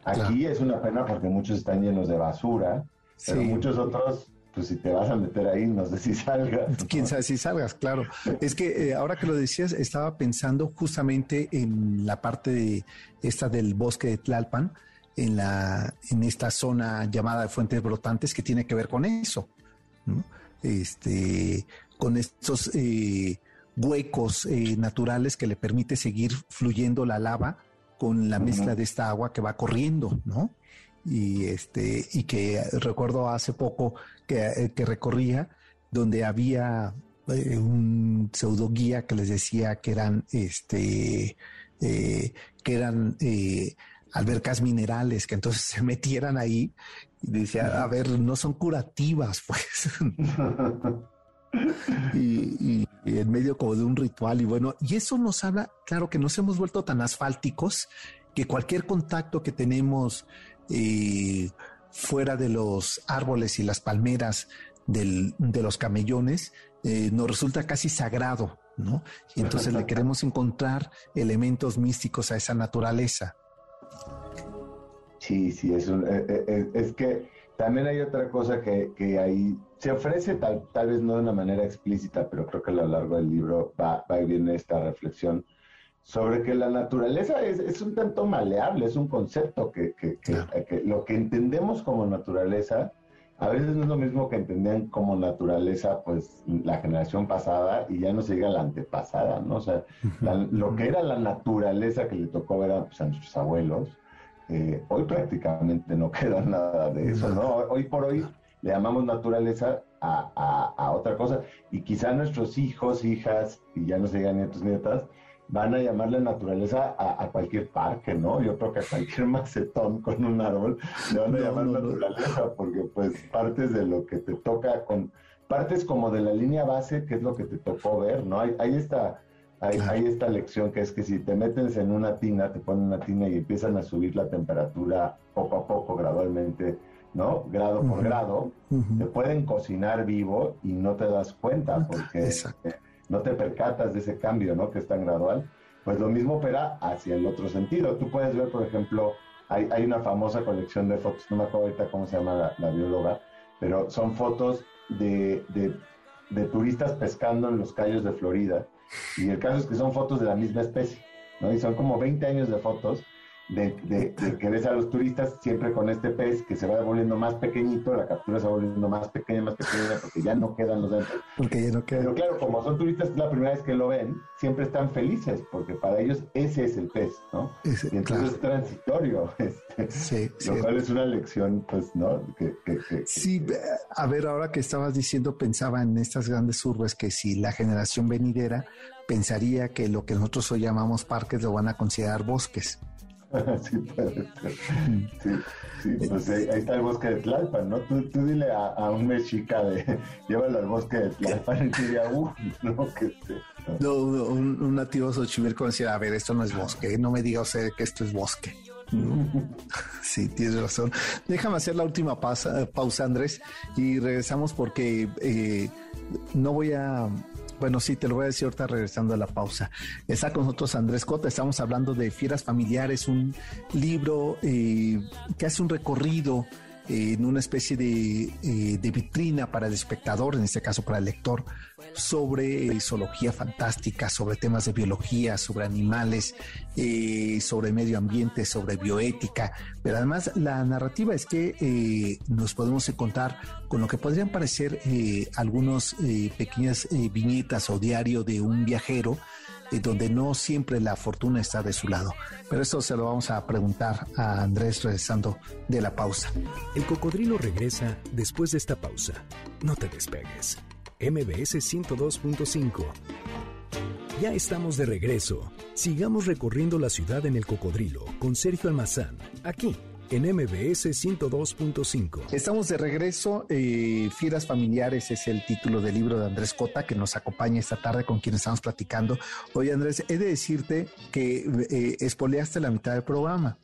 Aquí es una pena porque muchos están llenos de basura, pero muchos otros pues si te vas a meter ahí, no sé si salgas. Quién sabe si salgas, claro. Es que eh, ahora que lo decías, estaba pensando justamente en la parte de esta del bosque de Tlalpan, en la, en esta zona llamada de fuentes brotantes que tiene que ver con eso, Este, con estos eh, huecos eh, naturales que le permite seguir fluyendo la lava con la mezcla de esta agua que va corriendo, ¿no? y este y que recuerdo hace poco que, eh, que recorría donde había eh, un pseudo guía que les decía que eran este eh, que eran albercas minerales que entonces <laughs> se metieran ahí y decía a ver no son curativas pues <laughs> y, en medio como de un ritual y bueno y eso nos habla claro que nos hemos vuelto tan asfálticos que cualquier contacto que tenemos y fuera de los árboles y las palmeras de los camellones, eh, nos resulta casi sagrado, ¿no? Y entonces le queremos encontrar elementos místicos a esa naturaleza. Sí, sí, es, eh, eh, es, que también hay otra cosa que, que ahí se ofrece, tal, tal vez no de una manera explícita, pero creo que a lo largo del libro va, va y viene esta reflexión sobre que la naturaleza es, un tanto maleable, es un concepto que, lo que entendemos como naturaleza a veces no es lo mismo que entendían como naturaleza pues la generación pasada y ya no se diga la antepasada, ¿no? O sea, lo que era la naturaleza que le tocó ver a, pues, nuestros abuelos, eh, hoy prácticamente no <laughs> queda nada de eso, ¿no? Hoy por hoy le llamamos naturaleza a, a otra cosa y quizá nuestros hijos, hijas, y ya no se digan nietos, nietas, van a llamarle naturaleza a, cualquier parque, ¿no? Yo creo que a cualquier <laughs> macetón con un árbol le van a llamar naturaleza, porque pues partes de lo que te toca con, partes como de la línea base, que es lo que te tocó ver, ¿no? Hay, hay esta, Hay, esta lección que es que si te metes en una tina, te ponen una tina y empiezan a subir la temperatura poco a poco, gradualmente, ¿no? Grado por grado, te pueden cocinar vivo y no te das cuenta porque no te percatas de ese cambio, ¿no? Que es tan gradual. Pues lo mismo opera hacia el otro sentido. Tú puedes ver, por ejemplo, hay, hay una famosa colección de fotos, no me acuerdo ahorita cómo se llama la, bióloga, pero son fotos de, de, de turistas pescando en los callos de Florida y el caso es que son fotos de la misma especie, ¿no? Y son como 20 años de fotos de, que ves a los turistas siempre con este pez que se va volviendo más pequeñito, la captura se va volviendo más pequeña, más pequeña, porque ya no quedan los dentro. Porque ya no quedan. Pero claro, como son turistas, la primera vez que lo ven, siempre están felices, porque para ellos ese es el pez, ¿no? y entonces es transitorio, <laughs> este, sí, lo cual es una lección, pues, ¿no? sí, a ver, ahora que estabas diciendo, pensaba en estas grandes urbes que si la generación venidera pensaría que lo que nosotros hoy llamamos parques lo van a considerar bosques. <laughs> sí, puede ser. Sí, sí, pues ahí, está el bosque de Tlalpan, ¿no? Tú, tú dile a, a, un mexica de <laughs> llévalo al bosque de Tlalpan y diría, uh, no, que No, un, un, nativo xochimilco decía, a ver, esto no es bosque, no me diga usted que esto es bosque. <laughs> Sí, tienes razón. Déjame hacer la última pausa, pausa Andrés, y regresamos porque eh, no voy a bueno, sí, te lo voy a decir ahorita regresando a la pausa. Está con nosotros Andrés Cota, estamos hablando de Fieras Familiares, un libro eh, que hace un recorrido en una especie eh, de, vitrina para el espectador, en este caso para el lector, sobre eh, zoología fantástica, sobre temas de biología, sobre animales, eh, sobre medio ambiente, sobre bioética. Pero además la narrativa es que nos podemos encontrar con lo que podrían parecer algunas pequeñas viñetas o diario de un viajero donde no siempre la fortuna está de su lado. Pero esto se lo vamos a preguntar a Andrés regresando de la pausa. El cocodrilo regresa después de esta pausa. No te despegues. MBS 102.5. Ya estamos de regreso. Sigamos recorriendo la ciudad en el cocodrilo con Sergio Almazán, aquí en MBS 102.5. Estamos de regreso. Eh, Fieras Familiares es el título del libro de Andrés Cota que nos acompaña esta tarde con quien estamos platicando. Oye, Andrés, he de decirte que eh, espoleaste la mitad del programa.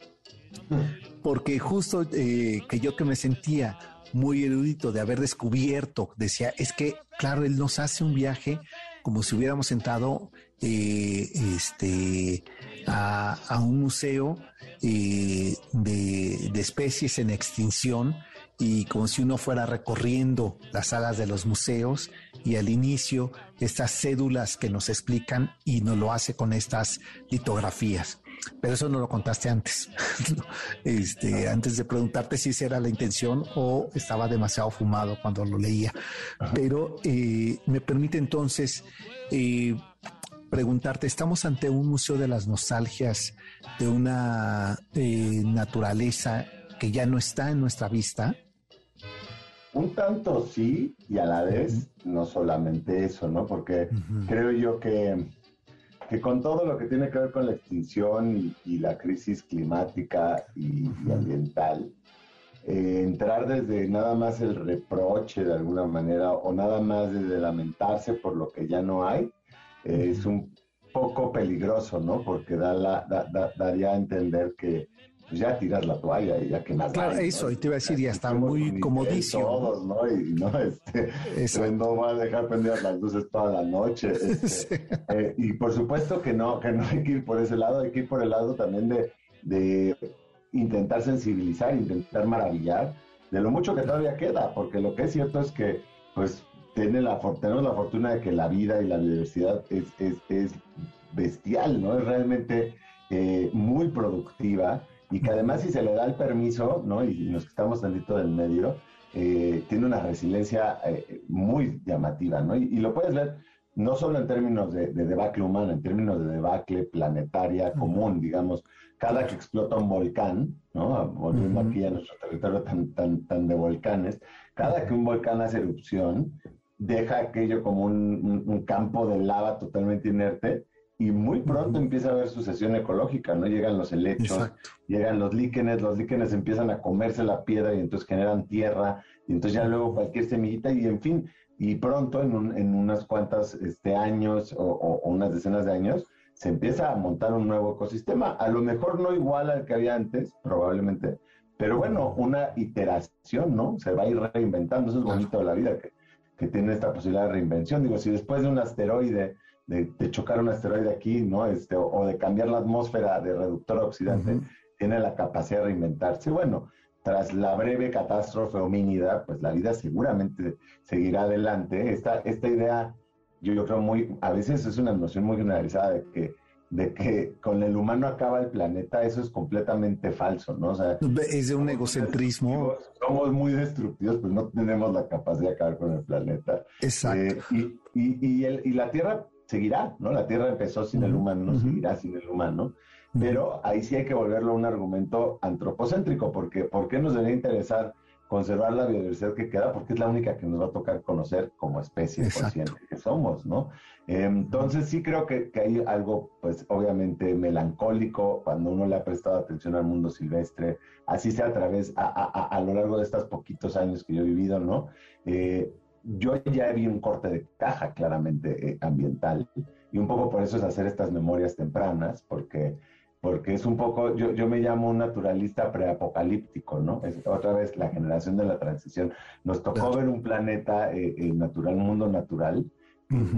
Porque justo eh, que yo que me sentía muy erudito de haber descubierto, decía, es que, claro, él nos hace un viaje como si hubiéramos sentado eh, este, a, a, un museo eh, de, de, especies en extinción y como si uno fuera recorriendo las salas de los museos y al inicio estas cédulas que nos explican y nos lo hace con estas litografías. Pero eso no lo contaste antes, <laughs> este, antes de preguntarte si esa era la intención o estaba demasiado fumado cuando lo leía. Pero eh, me permite entonces eh, preguntarte, ¿estamos ante un museo de las nostalgias, de una eh, naturaleza que ya no está en nuestra vista? Un tanto sí, y a la vez no solamente eso, ¿no? Porque creo yo que, que, con todo lo que tiene que ver con la extinción y, la crisis climática y, ambiental, eh, entrar desde nada más el reproche de alguna manera o nada más desde lamentarse por lo que ya no hay, es un poco peligroso, ¿no? Porque da la, daría a entender que pues, ya tiras la toalla y ya que nada. Claro, eso, y te iba a decir, ya está muy comodísimo. Todos, ¿no? Y no, este, no va a dejar prender las luces toda la noche. <laughs> Este, eh, y por supuesto que no, que no hay que ir por ese lado, hay que ir por el lado también de, de intentar sensibilizar, intentar maravillar de lo mucho que todavía queda, porque lo que es cierto es que, pues, tiene la, tenemos la fortuna de que la vida y la biodiversidad es, es, es bestial, ¿no? Es realmente eh, muy productiva y que además si se le da el permiso, ¿no? Y, nos estamos tantito del medio, eh, tiene una resiliencia eh, muy llamativa, ¿no? Y, lo puedes ver no solo en términos de, debacle humano, en términos de debacle planetaria común, digamos, cada que explota un volcán, ¿no? Volviendo aquí a nuestro territorio tan, tan, tan de volcanes, cada que un volcán hace erupción, deja aquello como un, campo de lava totalmente inerte y muy pronto empieza a haber sucesión ecológica, ¿no? Llegan los helechos, llegan los líquenes, los líquenes empiezan a comerse la piedra y entonces generan tierra, y entonces ya luego cualquier semillita y en fin, y pronto, en, en unas cuantas este, años o, unas decenas de años, se empieza a montar un nuevo ecosistema. A lo mejor no igual al que había antes, probablemente, pero bueno, una iteración, ¿no? Se va a ir reinventando. Eso es bonito de la vida, que, que tiene esta posibilidad de reinvención. Digo, si después de un asteroide, de, chocar un asteroide aquí, ¿no? Este, o, de cambiar la atmósfera de reductor oxidante, tiene la capacidad de reinventarse. Bueno, tras la breve catástrofe homínida, pues la vida seguramente seguirá adelante. Esta, esta idea, yo, yo creo muy, a veces es una noción muy generalizada de que, de que con el humano acaba el planeta, eso es completamente falso, ¿no? O sea, es de un egocentrismo. Somos muy destructivos, pues no tenemos la capacidad de acabar con el planeta. Exacto. Eh, y, y, y, y, la Tierra seguirá, ¿no? La Tierra empezó sin el humano, no seguirá sin el humano. Pero ahí sí hay que volverlo un argumento antropocéntrico, porque ¿por qué nos debería interesar conservar la biodiversidad que queda? Porque es la única que nos va a tocar conocer como especie consciente que somos, ¿no? entonces sí creo que, hay algo, pues obviamente melancólico cuando uno le ha prestado atención al mundo silvestre, así sea a través, a, lo largo de estos poquitos años que yo he vivido, ¿no? Eh, yo ya vi un corte de caja claramente eh, ambiental y un poco por eso es hacer estas memorias tempranas, porque porque es un poco, yo, yo me llamo un naturalista preapocalíptico, ¿no? Es otra vez la generación de la transición. Nos tocó ver un planeta eh, eh, natural, un mundo natural,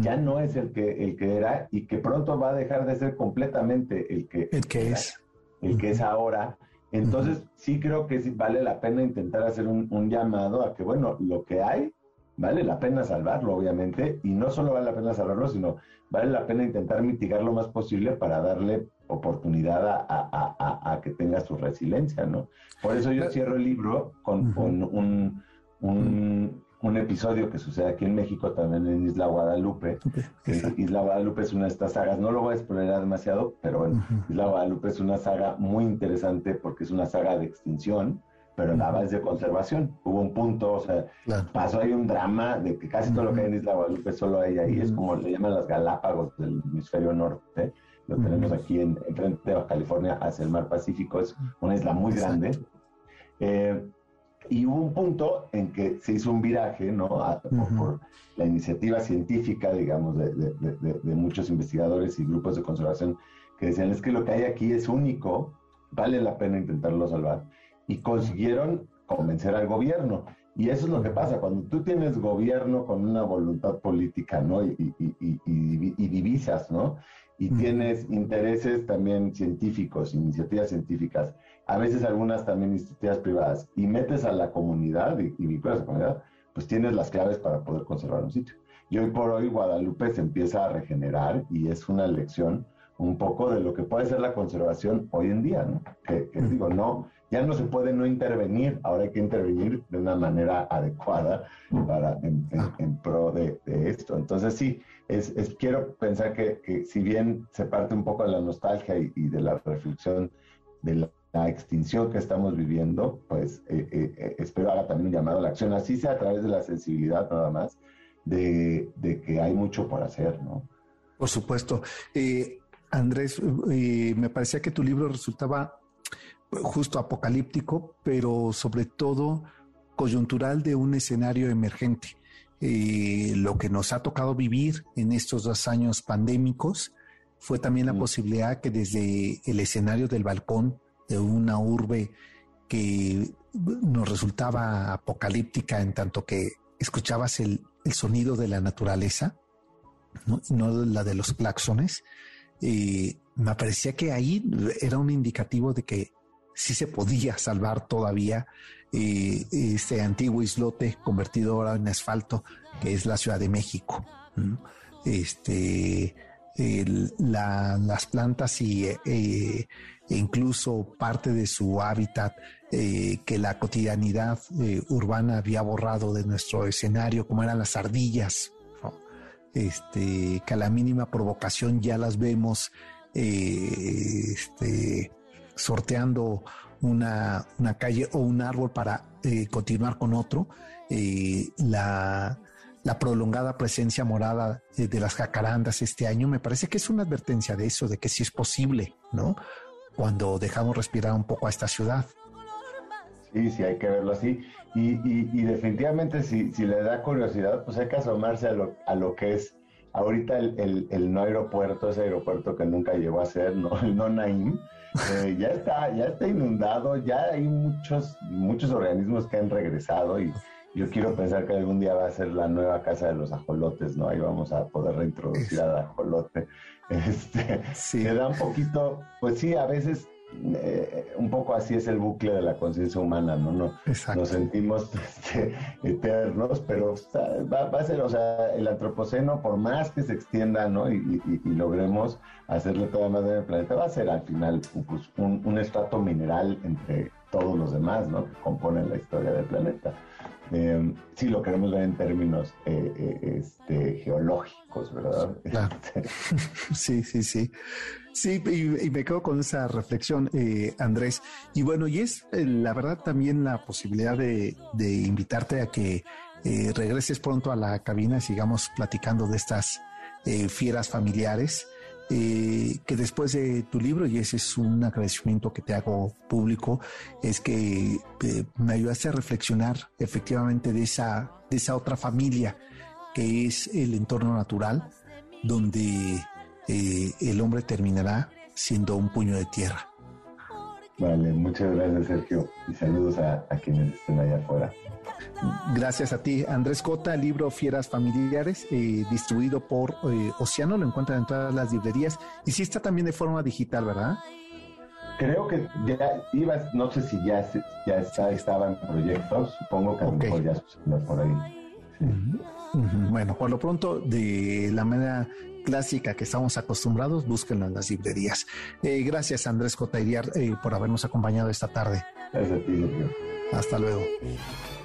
ya no es el que, el que era y que pronto va a dejar de ser completamente el que, el que es. El que es ahora. Entonces, sí creo que sí vale la pena intentar hacer un, un llamado a que, bueno, lo que hay, vale la pena salvarlo, obviamente, y no solo vale la pena salvarlo, sino vale la pena intentar mitigar lo más posible para darle oportunidad a, que tenga su resiliencia, ¿no? Por eso yo cierro el libro con, un, un, episodio que sucede aquí en México, también en Isla Guadalupe. Isla Guadalupe es una de estas sagas, no lo voy a explorar demasiado, pero bueno, Isla Guadalupe es una saga muy interesante porque es una saga de extinción, pero la base de conservación. Hubo un punto, o sea, pasó ahí un drama de que casi todo lo que hay en Isla Guadalupe solo hay ahí, es como le llaman las Galápagos del hemisferio norte. Lo tenemos aquí en, frente de California hacia el mar Pacífico, es una isla muy grande. Eh, y hubo un punto en que se hizo un viraje, ¿no? por, la iniciativa científica, digamos, de, de, muchos investigadores y grupos de conservación que decían, es que lo que hay aquí es único, vale la pena intentarlo salvar. Y consiguieron convencer al gobierno. Y eso es lo que pasa, cuando tú tienes gobierno con una voluntad política, ¿no? Y, y, y, y divisas, ¿no? y tienes intereses también científicos, iniciativas científicas, a veces algunas también iniciativas privadas, y metes a la comunidad y, y vinculas a la comunidad, pues tienes las claves para poder conservar un sitio. Y hoy por hoy Guadalupe se empieza a regenerar y es una lección un poco de lo que puede ser la conservación hoy en día, ¿no? Que, digo, no, ya no se puede no intervenir, ahora hay que intervenir de una manera adecuada para en, pro de, esto. Entonces sí, es, quiero pensar que, si bien se parte un poco de la nostalgia y, de la reflexión de la, extinción que estamos viviendo, pues eh, eh, eh, espero haga también un llamado a la acción, así sea a través de la sensibilidad nada más, de, que hay mucho por hacer, ¿no? Por supuesto. Andrés, me parecía que tu libro resultaba justo apocalíptico, pero sobre todo coyuntural de un escenario emergente. Eh, lo que nos ha tocado vivir en estos dos años pandémicos fue también la posibilidad que desde el escenario del balcón de una urbe que nos resultaba apocalíptica en tanto que escuchabas el, sonido de la naturaleza, no, la de los claxones, eh, me parecía que ahí era un indicativo de que sí se podía salvar todavía eh, este antiguo islote convertido ahora en asfalto, que es la Ciudad de México. Este, las plantas y, eh, e incluso parte de su hábitat eh, que la cotidianidad urbana había borrado de nuestro escenario, como eran las ardillas, este, que a la mínima provocación ya las vemos este, sorteando una, calle o un árbol para eh, continuar con otro, eh, la, prolongada presencia morada de, las jacarandas este año, me parece que es una advertencia de eso, de que sí es posible, ¿no? Cuando dejamos respirar un poco a esta ciudad. Sí, sí, hay que verlo así. Y, y, definitivamente si, si le da curiosidad, pues hay que asomarse a lo, a lo que es ahorita el, el, no aeropuerto, ese aeropuerto que nunca llegó a ser, ¿no? el no Naim, eh, ya, está, ya está inundado, ya hay muchos, muchos organismos que han regresado y yo quiero pensar que algún día va a ser la nueva casa de los ajolotes, ¿no? Ahí vamos a poder reintroducir al ajolote. <laughs> Este, sí. Se da un poquito, pues sí, a veces eh, un poco así es el bucle de la conciencia humana, ¿no? no nos sentimos <laughs> este, eternos, pero va, a ser, o sea, el antropoceno, por más que se extienda, ¿no? Y, logremos hacerle toda más en el planeta, va a ser al final pues, un, un estrato mineral entre todos los demás, ¿no? Que componen la historia del planeta. Eh, si lo queremos ver en términos eh, eh, este, geológicos, ¿verdad? sí, <laughs> sí, sí. Sí, y, me quedo con esa reflexión, Andrés. Y bueno, y es la verdad también la posibilidad de, invitarte a que regreses pronto a la cabina y sigamos platicando de estas fieras familiares. Eh, que después de tu libro, y ese es un agradecimiento que te hago público, es que eh, me ayudaste a reflexionar efectivamente de esa, de esa otra familia que es el entorno natural, donde eh, el hombre terminará siendo un puño de tierra. Vale, muchas gracias Sergio y saludos a, a quienes estén allá afuera. Gracias a ti, Andrés Cota, libro Fieras Familiares, eh, distribuido por eh, Océano, lo encuentran en todas las librerías y sí está también de forma digital, ¿verdad? Creo que ya iba, no sé si ya, ya está, estaba en proyectos, supongo que a lo mejor ya por ahí. Bueno, por lo pronto, de la manera clásica que estamos acostumbrados, búsquenlo en las librerías. Eh, gracias, Andrés Cota eh, por habernos acompañado esta tarde. Gracias a ti, Hasta luego.